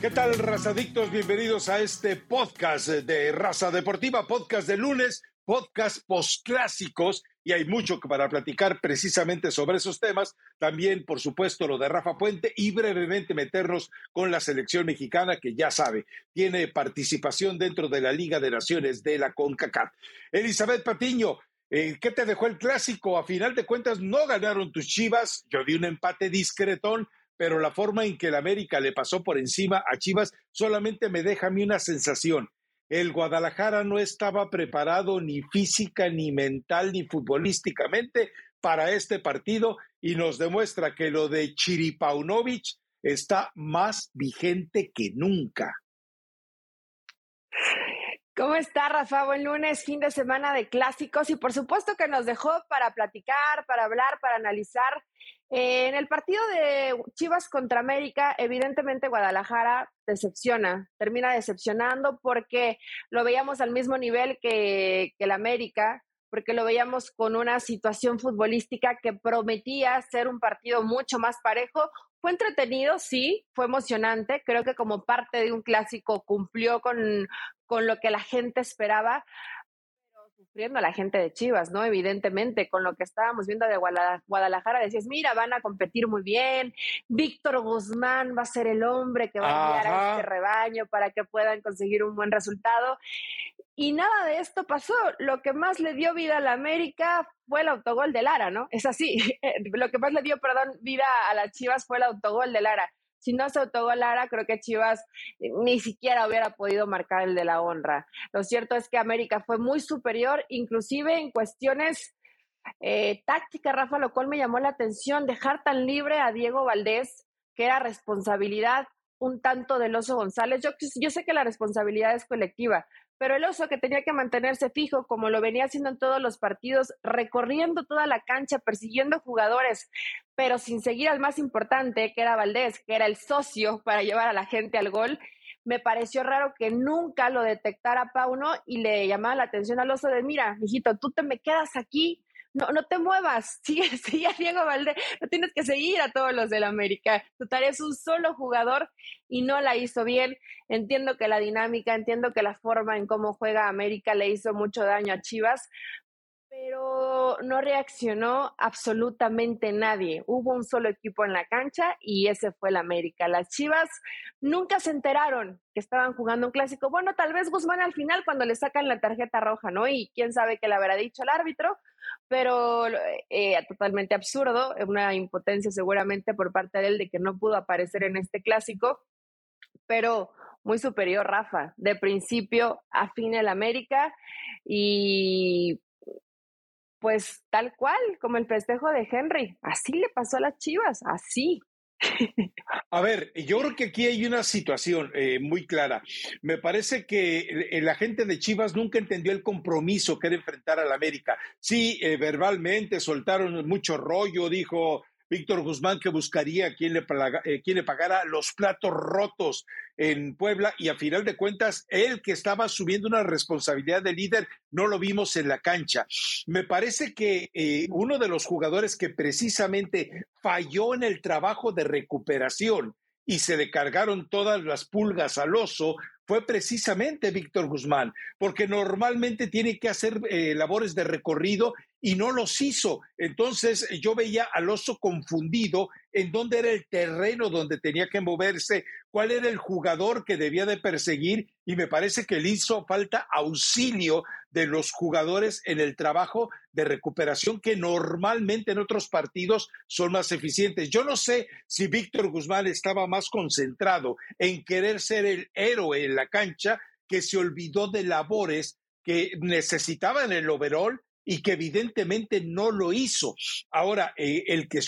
¿Qué tal, razadictos? Bienvenidos a este podcast de Raza Deportiva, podcast de lunes, podcast postclásicos y hay mucho para platicar precisamente sobre esos temas. También, por supuesto, lo de Rafa Puente y brevemente meternos con la selección mexicana que ya sabe, tiene participación dentro de la Liga de Naciones de la CONCACAF. Elizabeth Patiño, eh, ¿qué te dejó el clásico? A final de cuentas, no ganaron tus chivas. Yo di un empate discretón, pero la forma en que el América le pasó por encima a Chivas solamente me deja a mí una sensación. El Guadalajara no estaba preparado ni física, ni mental, ni futbolísticamente para este partido y nos demuestra que lo de Chiripaunovic está más vigente que nunca. ¿Cómo está, Rafa? Buen lunes, fin de semana de clásicos y por supuesto que nos dejó para platicar, para hablar, para analizar. En el partido de Chivas contra América, evidentemente Guadalajara decepciona, termina decepcionando porque lo veíamos al mismo nivel que, el América, porque lo veíamos con una situación futbolística que prometía ser un partido mucho más parejo. Fue entretenido, sí, fue emocionante. Creo que como parte de un clásico cumplió con, con lo que la gente esperaba, sufriendo la gente de Chivas, ¿no? Evidentemente, con lo que estábamos viendo de Guadalajara, decías, mira, van a competir muy bien, Víctor Guzmán va a ser el hombre que va a guiar a este rebaño para que puedan conseguir un buen resultado. Y nada de esto pasó. Lo que más le dio vida a la América fue el autogol de Lara, ¿no? Es así. Lo que más le dio, perdón, vida a las Chivas fue el autogol de Lara si no se autogolara, creo que Chivas eh, ni siquiera hubiera podido marcar el de la honra. Lo cierto es que América fue muy superior, inclusive en cuestiones eh, tácticas, Rafa, lo cual me llamó la atención, dejar tan libre a Diego Valdés, que era responsabilidad un tanto del Oso González. Yo, yo sé que la responsabilidad es colectiva, pero el oso que tenía que mantenerse fijo, como lo venía haciendo en todos los partidos, recorriendo toda la cancha, persiguiendo jugadores, pero sin seguir al más importante, que era Valdés, que era el socio para llevar a la gente al gol, me pareció raro que nunca lo detectara Pauno y le llamaba la atención al oso de, mira, hijito, tú te me quedas aquí, no, no te muevas, sigue, sigue a Diego Valdés, no tienes que seguir a todos los del América. Tu es un solo jugador y no la hizo bien. Entiendo que la dinámica, entiendo que la forma en cómo juega América le hizo mucho daño a Chivas, pero no reaccionó absolutamente nadie. Hubo un solo equipo en la cancha y ese fue el América. Las Chivas nunca se enteraron que estaban jugando un clásico. Bueno, tal vez Guzmán al final cuando le sacan la tarjeta roja, ¿no? Y quién sabe qué le habrá dicho el árbitro, pero eh, totalmente absurdo, una impotencia seguramente por parte de él de que no pudo aparecer en este clásico, pero muy superior Rafa, de principio a fin el América y pues tal cual, como el festejo de Henry, así le pasó a las Chivas, así. A ver, yo creo que aquí hay una situación eh, muy clara. Me parece que la gente de Chivas nunca entendió el compromiso que era enfrentar al América. Sí, eh, verbalmente soltaron mucho rollo, dijo Víctor Guzmán que buscaría quien le, eh, quien le pagara los platos rotos en Puebla y a final de cuentas él que estaba asumiendo una responsabilidad de líder no lo vimos en la cancha. Me parece que eh, uno de los jugadores que precisamente falló en el trabajo de recuperación y se le cargaron todas las pulgas al oso fue precisamente Víctor Guzmán, porque normalmente tiene que hacer eh, labores de recorrido y no los hizo. Entonces yo veía al oso confundido en dónde era el terreno donde tenía que moverse, cuál era el jugador que debía de perseguir y me parece que le hizo falta auxilio de los jugadores en el trabajo de recuperación que normalmente en otros partidos son más eficientes. Yo no sé si Víctor Guzmán estaba más concentrado en querer ser el héroe en la cancha que se olvidó de labores que necesitaba en el overall y que evidentemente no lo hizo. Ahora, eh, el, que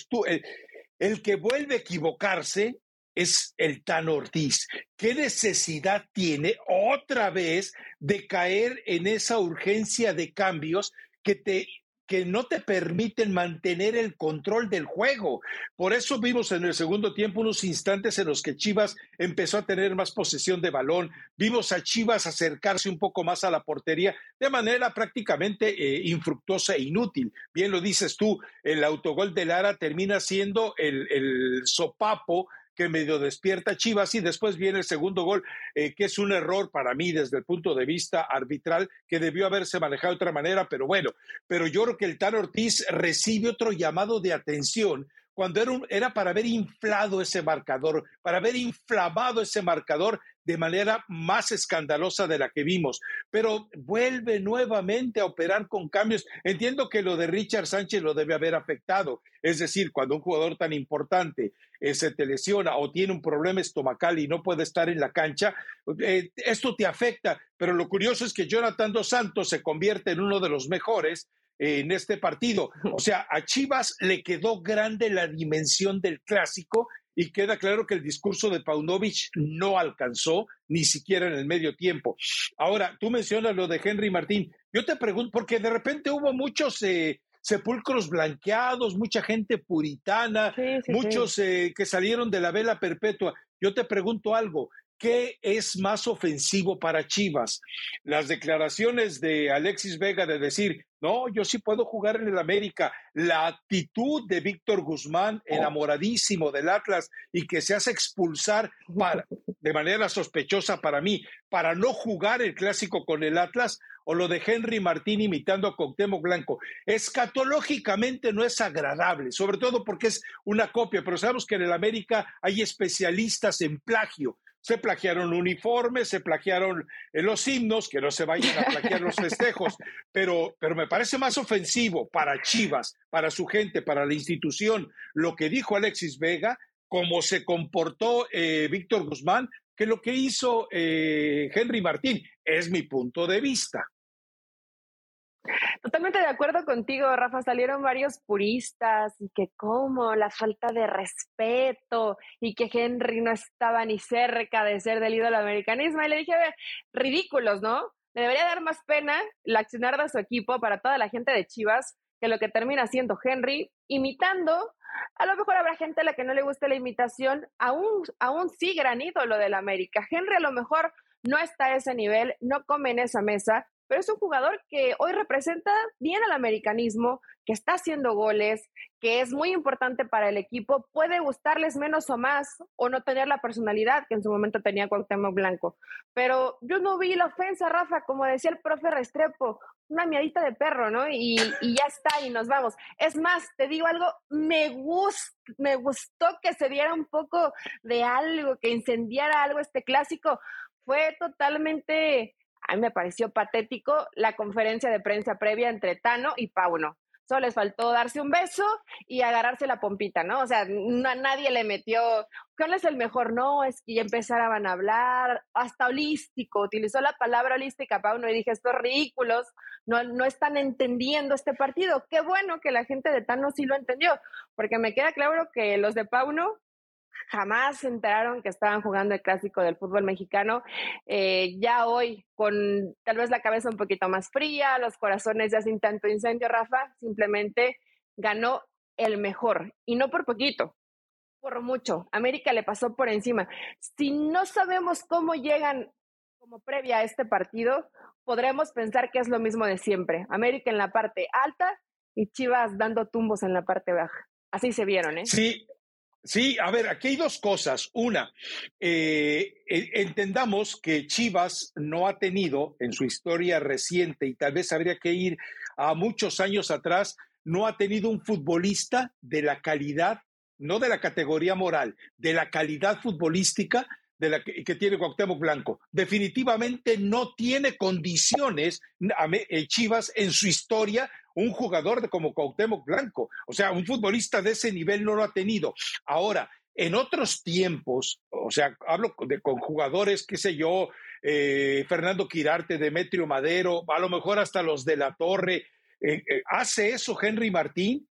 el que vuelve a equivocarse es el Tan Ortiz. ¿Qué necesidad tiene otra vez de caer en esa urgencia de cambios que te que no te permiten mantener el control del juego. Por eso vimos en el segundo tiempo unos instantes en los que Chivas empezó a tener más posesión de balón, vimos a Chivas acercarse un poco más a la portería de manera prácticamente eh, infructuosa e inútil. Bien lo dices tú, el autogol de Lara termina siendo el, el sopapo que medio despierta Chivas y después viene el segundo gol, eh, que es un error para mí desde el punto de vista arbitral, que debió haberse manejado de otra manera, pero bueno, pero yo creo que el Tan Ortiz recibe otro llamado de atención cuando era, era para haber inflado ese marcador, para haber inflamado ese marcador de manera más escandalosa de la que vimos, pero vuelve nuevamente a operar con cambios. Entiendo que lo de Richard Sánchez lo debe haber afectado, es decir, cuando un jugador tan importante eh, se te lesiona o tiene un problema estomacal y no puede estar en la cancha, eh, esto te afecta, pero lo curioso es que Jonathan Dos Santos se convierte en uno de los mejores en este partido. O sea, a Chivas le quedó grande la dimensión del clásico y queda claro que el discurso de Paunovic no alcanzó ni siquiera en el medio tiempo. Ahora, tú mencionas lo de Henry Martín. Yo te pregunto, porque de repente hubo muchos eh, sepulcros blanqueados, mucha gente puritana, muchos eh, que salieron de la vela perpetua. Yo te pregunto algo, ¿Qué es más ofensivo para Chivas? Las declaraciones de Alexis Vega de decir, no, yo sí puedo jugar en el América. La actitud de Víctor Guzmán, oh. enamoradísimo del Atlas y que se hace expulsar de manera sospechosa para mí, para no jugar el clásico con el Atlas, o lo de Henry Martín imitando a Cuauhtémoc Blanco. Escatológicamente no es agradable, sobre todo porque es una copia, pero sabemos que en el América hay especialistas en plagio se plagiaron uniformes, se plagiaron eh, los himnos, que no se vayan a plagiar los festejos, pero, pero me parece más ofensivo para Chivas, para su gente, para la institución, lo que dijo Alexis Vega, cómo se comportó eh, Víctor Guzmán, que lo que hizo eh, Henry Martín. Es mi punto de vista. Totalmente de acuerdo contigo, Rafa. Salieron varios puristas y que como la falta de respeto y que Henry no estaba ni cerca de ser del ídolo americanismo. Y le dije, ridículos, ¿no? Le debería dar más pena la accionar de su equipo para toda la gente de Chivas que lo que termina siendo Henry, imitando. A lo mejor habrá gente a la que no le guste la imitación, aún, aún sí gran ídolo del América. Henry a lo mejor no está a ese nivel, no come en esa mesa, pero es un jugador que hoy representa bien al americanismo, que está haciendo goles, que es muy importante para el equipo, puede gustarles menos o más o no tener la personalidad que en su momento tenía Cuauhtémoc Blanco. Pero yo no vi la ofensa, Rafa, como decía el profe Restrepo, una miadita de perro, ¿no? Y, ya está, y nos vamos. Es más, te digo algo, me, me gustó que se diera un poco de algo, que incendiara algo este clásico. Fue totalmente a mí me pareció patético la conferencia de prensa previa entre Tano y Pauno. Solo les faltó darse un beso y agarrarse la pompita, ¿no? O sea, nadie le metió, ¿cuál es el mejor? No, es que ya empezaban a hablar, hasta holístico, utilizó la palabra holística, Pauno, y dije, estos ridículos no, no están entendiendo este partido. Qué bueno que la gente de Tano sí lo entendió, porque me queda claro que los de Pauno jamás se enteraron que estaban jugando el clásico del fútbol mexicano. Eh, ya hoy, con tal vez la cabeza un poquito más fría, los corazones ya sin tanto incendio, Rafa, simplemente ganó el mejor y no por poquito, por mucho. América le pasó por encima. Si no sabemos cómo llegan como previa a este partido, podremos pensar que es lo mismo de siempre. América en la parte alta y Chivas dando tumbos en la parte baja. Así se vieron, ¿eh? Sí, Sí, a ver, aquí hay dos cosas. Una, eh, entendamos que Chivas no ha tenido en su historia reciente, y tal vez habría que ir a muchos años atrás, no ha tenido un futbolista de la calidad, no de la categoría moral, de la calidad futbolística de la que, tiene Cuauhtémoc Blanco. Definitivamente no tiene condiciones eh, Chivas en su historia un jugador de como Cuauhtémoc Blanco. O sea, un futbolista de ese nivel no lo ha tenido. Ahora, en otros tiempos, o sea, hablo de, con jugadores, qué sé yo, eh, Fernando Quirarte, Demetrio Madero, a lo mejor hasta los de la Torre. Eh, eh, ¿Hace eso Henry Martín?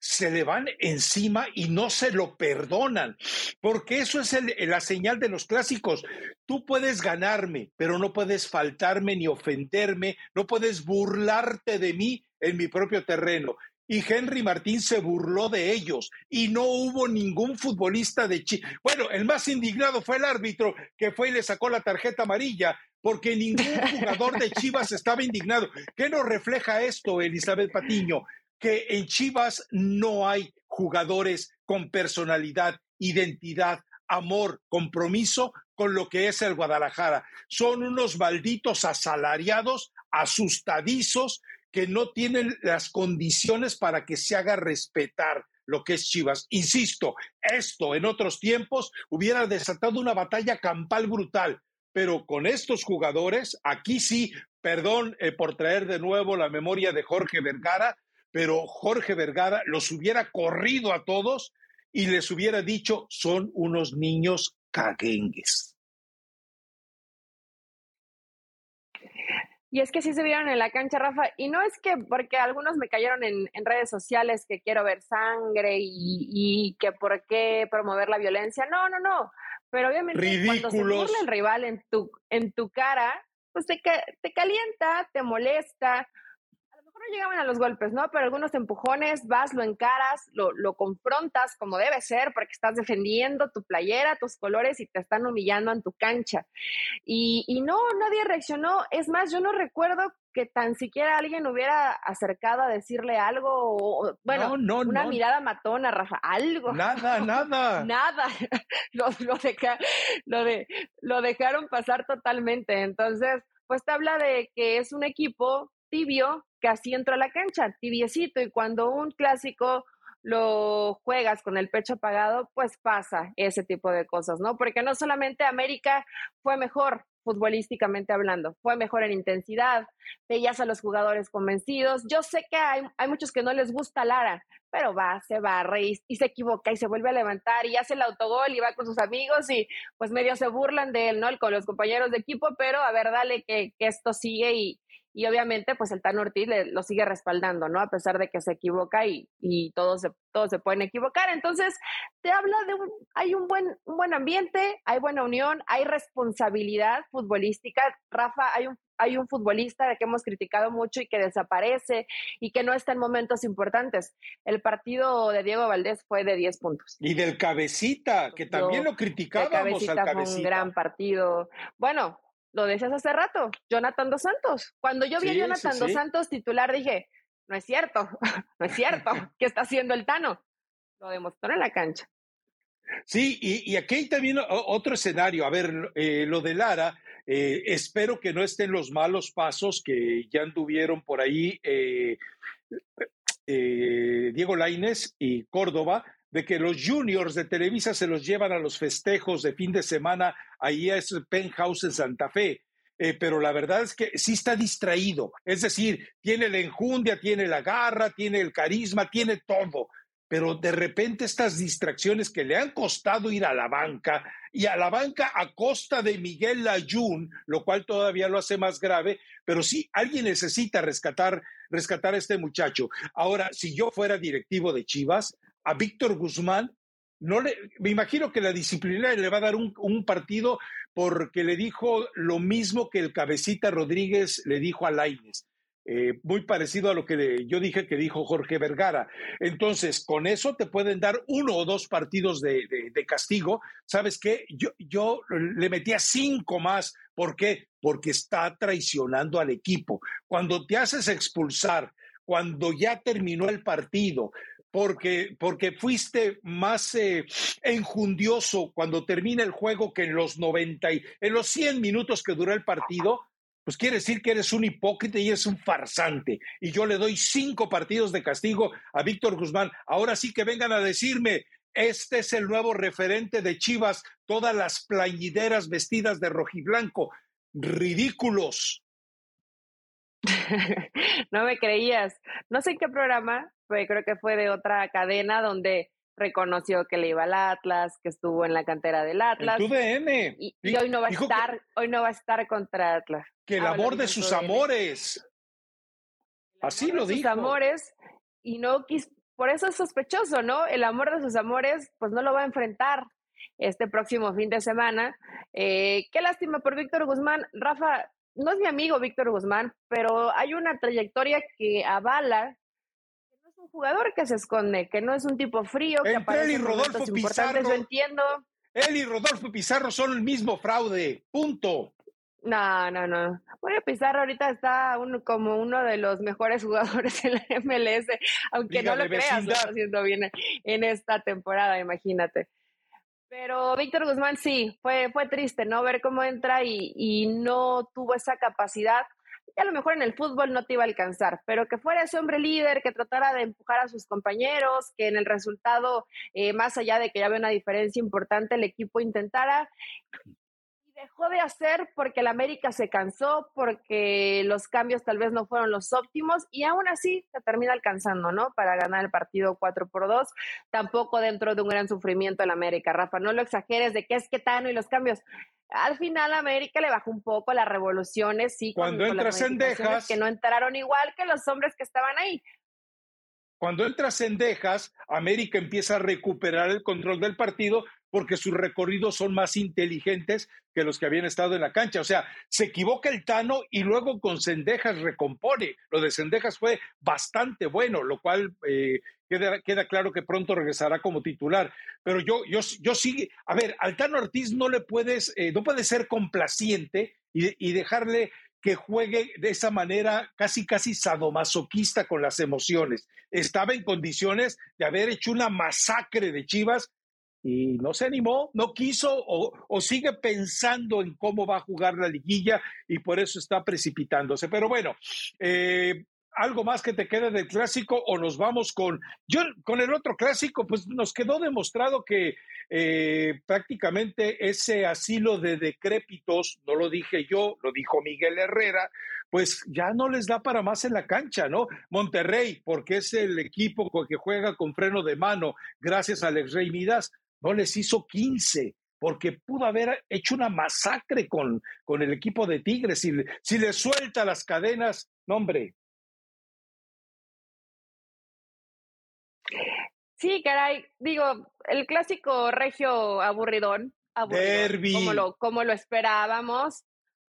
Se le van encima y no se lo perdonan, porque eso es la señal de los clásicos. Tú puedes ganarme, pero no puedes faltarme ni ofenderme, no puedes burlarte de mí en mi propio terreno. Y Henry Martín se burló de ellos y no hubo ningún futbolista de Chivas. Bueno, el más indignado fue el árbitro que fue y le sacó la tarjeta amarilla porque ningún jugador de Chivas estaba indignado. ¿Qué nos refleja esto, Elizabeth Patiño? Que en Chivas no hay jugadores con personalidad, identidad, amor, compromiso con lo que es el Guadalajara. Son unos malditos asalariados, asustadizos, que no tienen las condiciones para que se haga respetar lo que es Chivas. Insisto, esto en otros tiempos hubiera desatado una batalla campal brutal, pero con estos jugadores, aquí sí, perdón eh, por traer de nuevo la memoria de Jorge Vergara, pero Jorge Vergara los hubiera corrido a todos y les hubiera dicho, son unos niños caguengues. Y es que sí se vieron en la cancha, Rafa. Y no es que, porque algunos me cayeron en, redes sociales que quiero ver sangre y, que por qué promover la violencia. No, no, no. Pero obviamente cuando se burla el rival en tu, en tu cara, pues te, te calienta, te molesta llegaban a los golpes, ¿no? Pero algunos empujones, vas, lo encaras, lo, lo, confrontas como debe ser, porque estás defendiendo tu playera, tus colores y te están humillando en tu cancha. Y, y no, nadie reaccionó. Es más, yo no recuerdo que tan siquiera alguien hubiera acercado a decirle algo, o, bueno, una mirada matona, Rafa, algo. Nada, nada. nada. lo, lo, lo, de, lo dejaron pasar totalmente. Entonces, pues te habla de que es un equipo tibio que así entró a la cancha, tibiecito, y cuando un clásico lo juegas con el pecho apagado, pues pasa ese tipo de cosas, ¿no? Porque no solamente América fue mejor futbolísticamente hablando, fue mejor en intensidad, veías a los jugadores convencidos. Yo sé que hay, hay muchos que no les gusta Lara, pero va, se va, y, y se equivoca y se vuelve a levantar y hace el autogol y va con sus amigos y pues medio se burlan de él, ¿no? Con los compañeros de equipo, pero a ver, dale que, que esto sigue y, y obviamente pues el Tan Ortiz lo sigue respaldando, ¿no? A pesar de que se equivoca y, y todos, se, todos se pueden equivocar. Entonces, te habla de un, hay un buen, un buen ambiente, hay buena unión, hay responsabilidad futbolística. Rafa, hay un, hay un futbolista de que hemos criticado mucho y que desaparece y que no está en momentos importantes. El partido de Diego Valdés fue de 10 puntos. Y del Cabecita, que también lo criticábamos cabecita al Cabecita. Fue un gran partido. Bueno, lo decías hace rato, Jonathan Dos Santos. Cuando yo vi a Jonathan Dos Santos titular, dije, no es cierto, no es cierto, ¿qué está haciendo el Tano? Lo demostró en la cancha. Sí, y, aquí hay también otro escenario. A ver, eh, lo de Lara, eh, espero que no estén los malos pasos que ya anduvieron por ahí eh, Diego Laines y Córdoba, de que los juniors de Televisa se los llevan a los festejos de fin de semana ahí a ese penthouse en Santa Fe. Eh, pero la verdad es que sí está distraído. Es decir, tiene la enjundia, tiene la garra, tiene el carisma, tiene todo. Pero de repente estas distracciones que le han costado ir a la banca y a la banca a costa de Miguel Layún, lo cual todavía lo hace más grave, pero sí, alguien necesita rescatar, rescatar a este muchacho. Ahora, si yo fuera directivo de Chivas, a Víctor Guzmán, no le, me imagino que la disciplina le va a dar un, partido porque le dijo lo mismo que el cabecita Rodríguez le dijo a Laines. Eh, muy parecido a lo que yo dije que dijo Jorge Vergara. Entonces, con eso te pueden dar uno o dos partidos de, castigo. ¿Sabes qué? Yo, yo le metía cinco más. ¿Por qué? Porque está traicionando al equipo. Cuando te haces expulsar, cuando ya terminó el partido, porque, porque fuiste más eh, enjundioso cuando termina el juego que en los 90 y en los 100 minutos que duró el partido, pues quiere decir que eres un hipócrita y eres un farsante. Y yo le doy cinco partidos de castigo a Víctor Guzmán. Ahora sí que vengan a decirme, este es el nuevo referente de Chivas, todas las plañideras vestidas de rojiblanco. Ridículos. no me creías. No sé en qué programa, creo que fue de otra cadena donde reconoció que le iba al Atlas, que estuvo en la cantera del Atlas. Y, hoy no va a estar, hoy no va a estar contra Atlas. Que el amor de sus amores. Así lo dijo. Sus amores y no quis, por eso es sospechoso, ¿no? El amor de sus amores, pues no lo va a enfrentar este próximo fin de semana. Eh, qué lástima por Víctor Guzmán. Rafa, no es mi amigo Víctor Guzmán, pero hay una trayectoria que avala un jugador que se esconde, que no es un tipo frío, que aparece él y Rodolfo Pizarro, yo entiendo. Él y Rodolfo Pizarro son el mismo fraude, punto. No, no, no. Bueno, Pizarro ahorita está como uno de los mejores jugadores en la MLS, aunque no lo creas, lo está haciendo bien en esta temporada, imagínate. Pero Víctor Guzmán sí, fue, fue triste, ¿no? Ver cómo entra y, y no tuvo esa capacidad a lo mejor en el fútbol no te iba a alcanzar, pero que fuera ese hombre líder, que tratara de empujar a sus compañeros, que en el resultado, eh, más allá de que ya había una diferencia importante, el equipo intentara y dejó de hacer porque el América se cansó, porque los cambios tal vez no fueron los óptimos y aún así se termina alcanzando, ¿no? Para ganar el partido 4 por 2, tampoco dentro de un gran sufrimiento el América, Rafa, no lo exageres de que es que Tano y los cambios al final América le bajó un poco las revoluciones, sí. Cuando entras en Dejas. Que no entraron igual que los hombres que estaban ahí. Cuando entras en Dejas, América empieza a recuperar el control del partido porque sus recorridos son más inteligentes que los que habían estado en la cancha. O sea, se equivoca el Tano y luego con Cendejas recompone. Lo de Cendejas fue bastante bueno, lo cual eh, queda, claro que pronto regresará como titular. Pero yo, yo, yo sí, a ver, al Tano Ortiz no le puedes, eh, no puedes ser complaciente y, y dejarle que juegue de esa manera casi, casi sadomasoquista con las emociones. Estaba en condiciones de haber hecho una masacre de Chivas y no se animó, no quiso o, sigue pensando en cómo va a jugar la liguilla y por eso está precipitándose. Pero bueno, eh, algo más que te quede del clásico o nos vamos con yo con el otro clásico pues nos quedó demostrado que eh, prácticamente ese asilo de decrépitos no lo dije yo lo dijo Miguel Herrera pues ya no les da para más en la cancha no Monterrey porque es el equipo que juega con freno de mano gracias a Alex Rey Midas no les hizo 15 porque pudo haber hecho una masacre con, con el equipo de Tigres. Si, si le suelta las cadenas, no, hombre, Sí, caray, digo, el clásico regio aburridón, aburridón Como, lo, como lo esperábamos,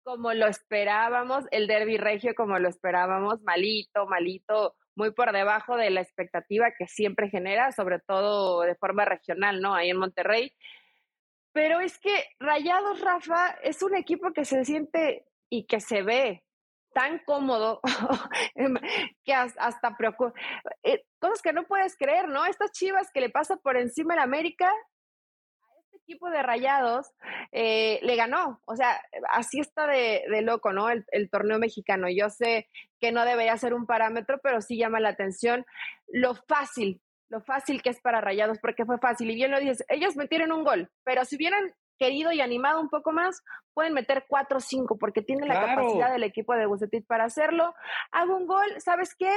como lo esperábamos, el derby regio como lo esperábamos, malito, malito, muy por debajo de la expectativa que siempre genera, sobre todo de forma regional, ¿no? Ahí en Monterrey. Pero es que Rayados, Rafa, es un equipo que se siente y que se ve tan cómodo em, que hasta preocupa. Eh, cosas que no puedes creer, ¿no? Estas chivas que le pasa por encima América, a este equipo de rayados eh, le ganó. O sea, así está de, loco, ¿no? El, torneo mexicano. Yo sé que no debería ser un parámetro, pero sí llama la atención lo fácil lo fácil que es para Rayados, porque fue fácil. Y bien lo dices, ellos metieron un gol, pero si hubieran querido y animado un poco más, pueden meter cuatro o cinco, porque tienen la capacidad del equipo de Bucetit para hacerlo. Hago un gol, ¿sabes qué?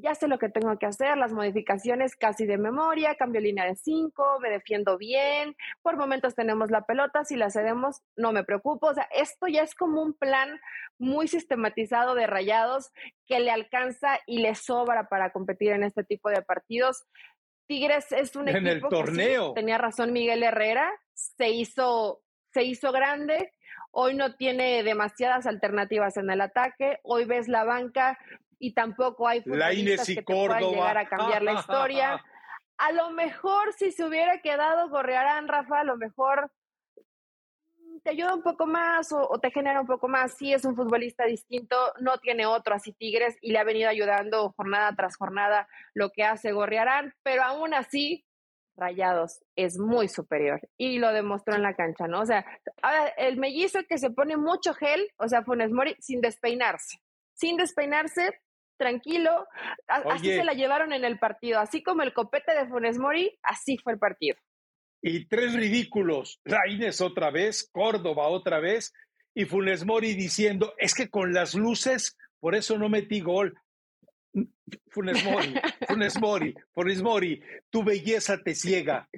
Ya sé lo que tengo que hacer, las modificaciones casi de memoria, cambio línea de cinco, me defiendo bien, por momentos tenemos la pelota, si la cedemos, no me preocupo. O sea, esto ya es como un plan muy sistematizado de rayados que le alcanza y le sobra para competir en este tipo de partidos. Tigres es un en equipo el torneo. tenía razón Miguel Herrera, se hizo, se hizo grande, hoy no tiene demasiadas alternativas en el ataque, hoy ves la banca y tampoco hay futbolistas que te puedan llegar a cambiar la historia. A lo mejor si se hubiera quedado Gorrearán, Rafa, a lo mejor te ayuda un poco más o, te genera un poco más. Sí es un futbolista distinto, no tiene otro así Tigres y le ha venido ayudando jornada tras jornada lo que hace Gorriarán, pero aún así Rayados es muy superior y lo demostró en la cancha, ¿no? O sea, ahora el mellizo que se pone mucho gel, o sea, Funes Mori sin despeinarse, sin despeinarse, tranquilo, así se la llevaron en el partido, así como el copete de Funes Mori, así fue el partido y tres ridículos. Raines otra vez, Córdoba otra vez, y Funes Mori diciendo, es que con las luces, por eso no metí gol. Funes Mori, Funes Mori, Funes Mori, tu belleza te ciega.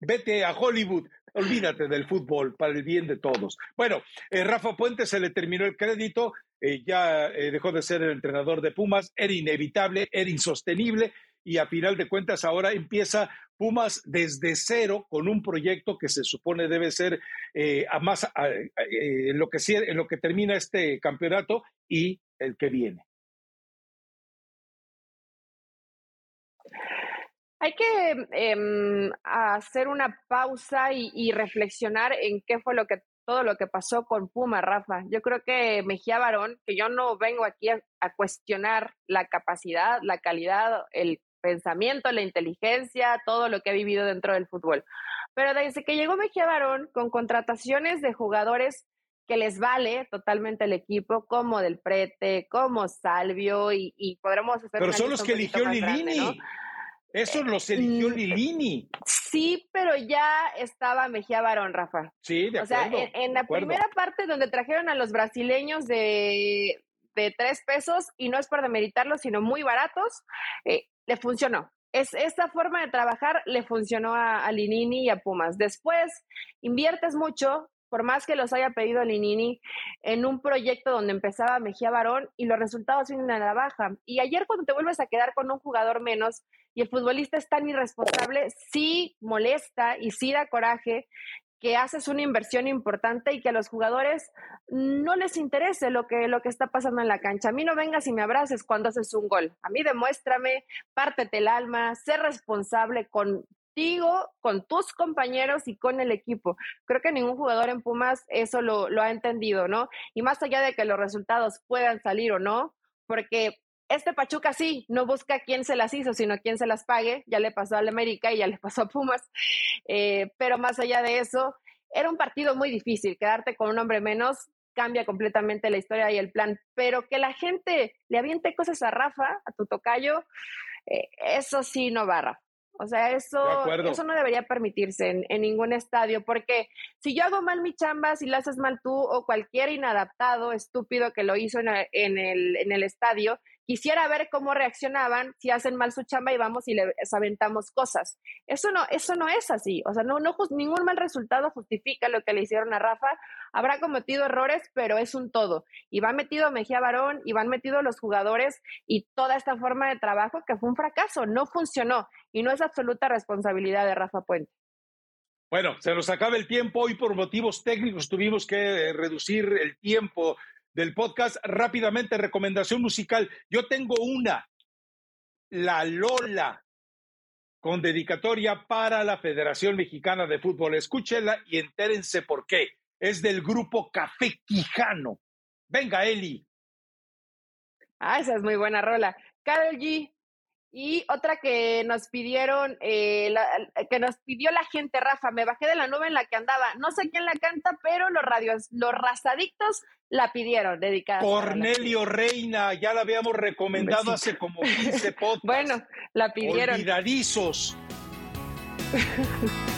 Vete a Hollywood, olvídate del fútbol para el bien de todos. Bueno, eh, Rafa Puente se le terminó el crédito, eh, ya eh, dejó de ser el entrenador de Pumas, era inevitable, era insostenible y a final de cuentas ahora empieza Pumas desde cero con un proyecto que se supone debe ser a más en, lo que, en lo que termina este campeonato y el que viene. Hay que em, hacer una pausa y, reflexionar en qué fue lo que todo lo que pasó con Puma, Rafa. Yo creo que Mejía Barón, que yo no vengo aquí a, cuestionar la capacidad, la calidad, el pensamiento, la inteligencia, todo lo que ha vivido dentro del fútbol. Pero desde que llegó Mejía Barón, con contrataciones de jugadores que les vale totalmente el equipo, como Del Prete, como Salvio, y, y podremos hacer Pero son los que eligió Lilini. Eso los eligió Lilini. Sí, pero ya estaba Mejía Barón, Rafa. Sí, de acuerdo. O sea, en, la primera parte donde trajeron a los brasileños de, de tres pesos, y no es por demeritarlos, sino muy baratos, eh, le funcionó. Es, esta forma de trabajar le funcionó a, a Linini y a Pumas. Después inviertes mucho, por más que los haya pedido Linini, en un proyecto donde empezaba Mejía Barón y los resultados vienen a la baja. Y ayer cuando te vuelves a quedar con un jugador menos y el futbolista es tan irresponsable, sí molesta y sí da coraje que haces una inversión importante y que a los jugadores no les interese lo que, lo que está pasando en la cancha. A mí no vengas y me abraces cuando haces un gol. A mí demuéstrame, pártete el alma, sé responsable con con tus compañeros y con el equipo. Creo que ningún jugador en Pumas eso lo, lo ha entendido, ¿no? Y más allá de que los resultados puedan salir o no, porque este Pachuca sí, no busca quién se las hizo, sino quién se las pague. Ya le pasó al América y ya le pasó a Pumas. Eh, pero más allá de eso, era un partido muy difícil. Quedarte con un hombre menos cambia completamente la historia y el plan. Pero que la gente le aviente cosas a Rafa, a tu tocayo, eh, eso sí no va, o sea, eso, eso no debería permitirse en, ningún estadio, porque si yo hago mal mi chamba, si la haces mal tú o cualquier inadaptado, estúpido que lo hizo en el, en el estadio, quisiera ver cómo reaccionaban si hacen mal su chamba y vamos y les aventamos cosas. Eso no, eso no es así. O sea, no, no, ningún mal resultado justifica lo que le hicieron a Rafa. Habrá cometido errores, pero es un todo. Y va metido Mejía Barón, y van metidos los jugadores y toda esta forma de trabajo que fue un fracaso, no funcionó y no es absoluta responsabilidad de Rafa Puente. Bueno, se nos acaba el tiempo. Hoy por motivos técnicos tuvimos que reducir el tiempo del podcast. Rápidamente, recomendación musical. Yo tengo una, La Lola, con dedicatoria para la Federación Mexicana de Fútbol. Escúchenla y entérense por qué. Es del grupo Café Quijano. Venga, Eli. Ah, esa es muy buena rola. Carol G, y otra que nos pidieron, eh, que nos pidió la gente, Rafa, me bajé de la nube en la que andaba. No sé quién la canta, pero los radios, los razadictos la pidieron, dedicada. Cornelio Reina, ya la habíamos recomendado hace como 15 podcasts. bueno, la pidieron. Olvidadizos.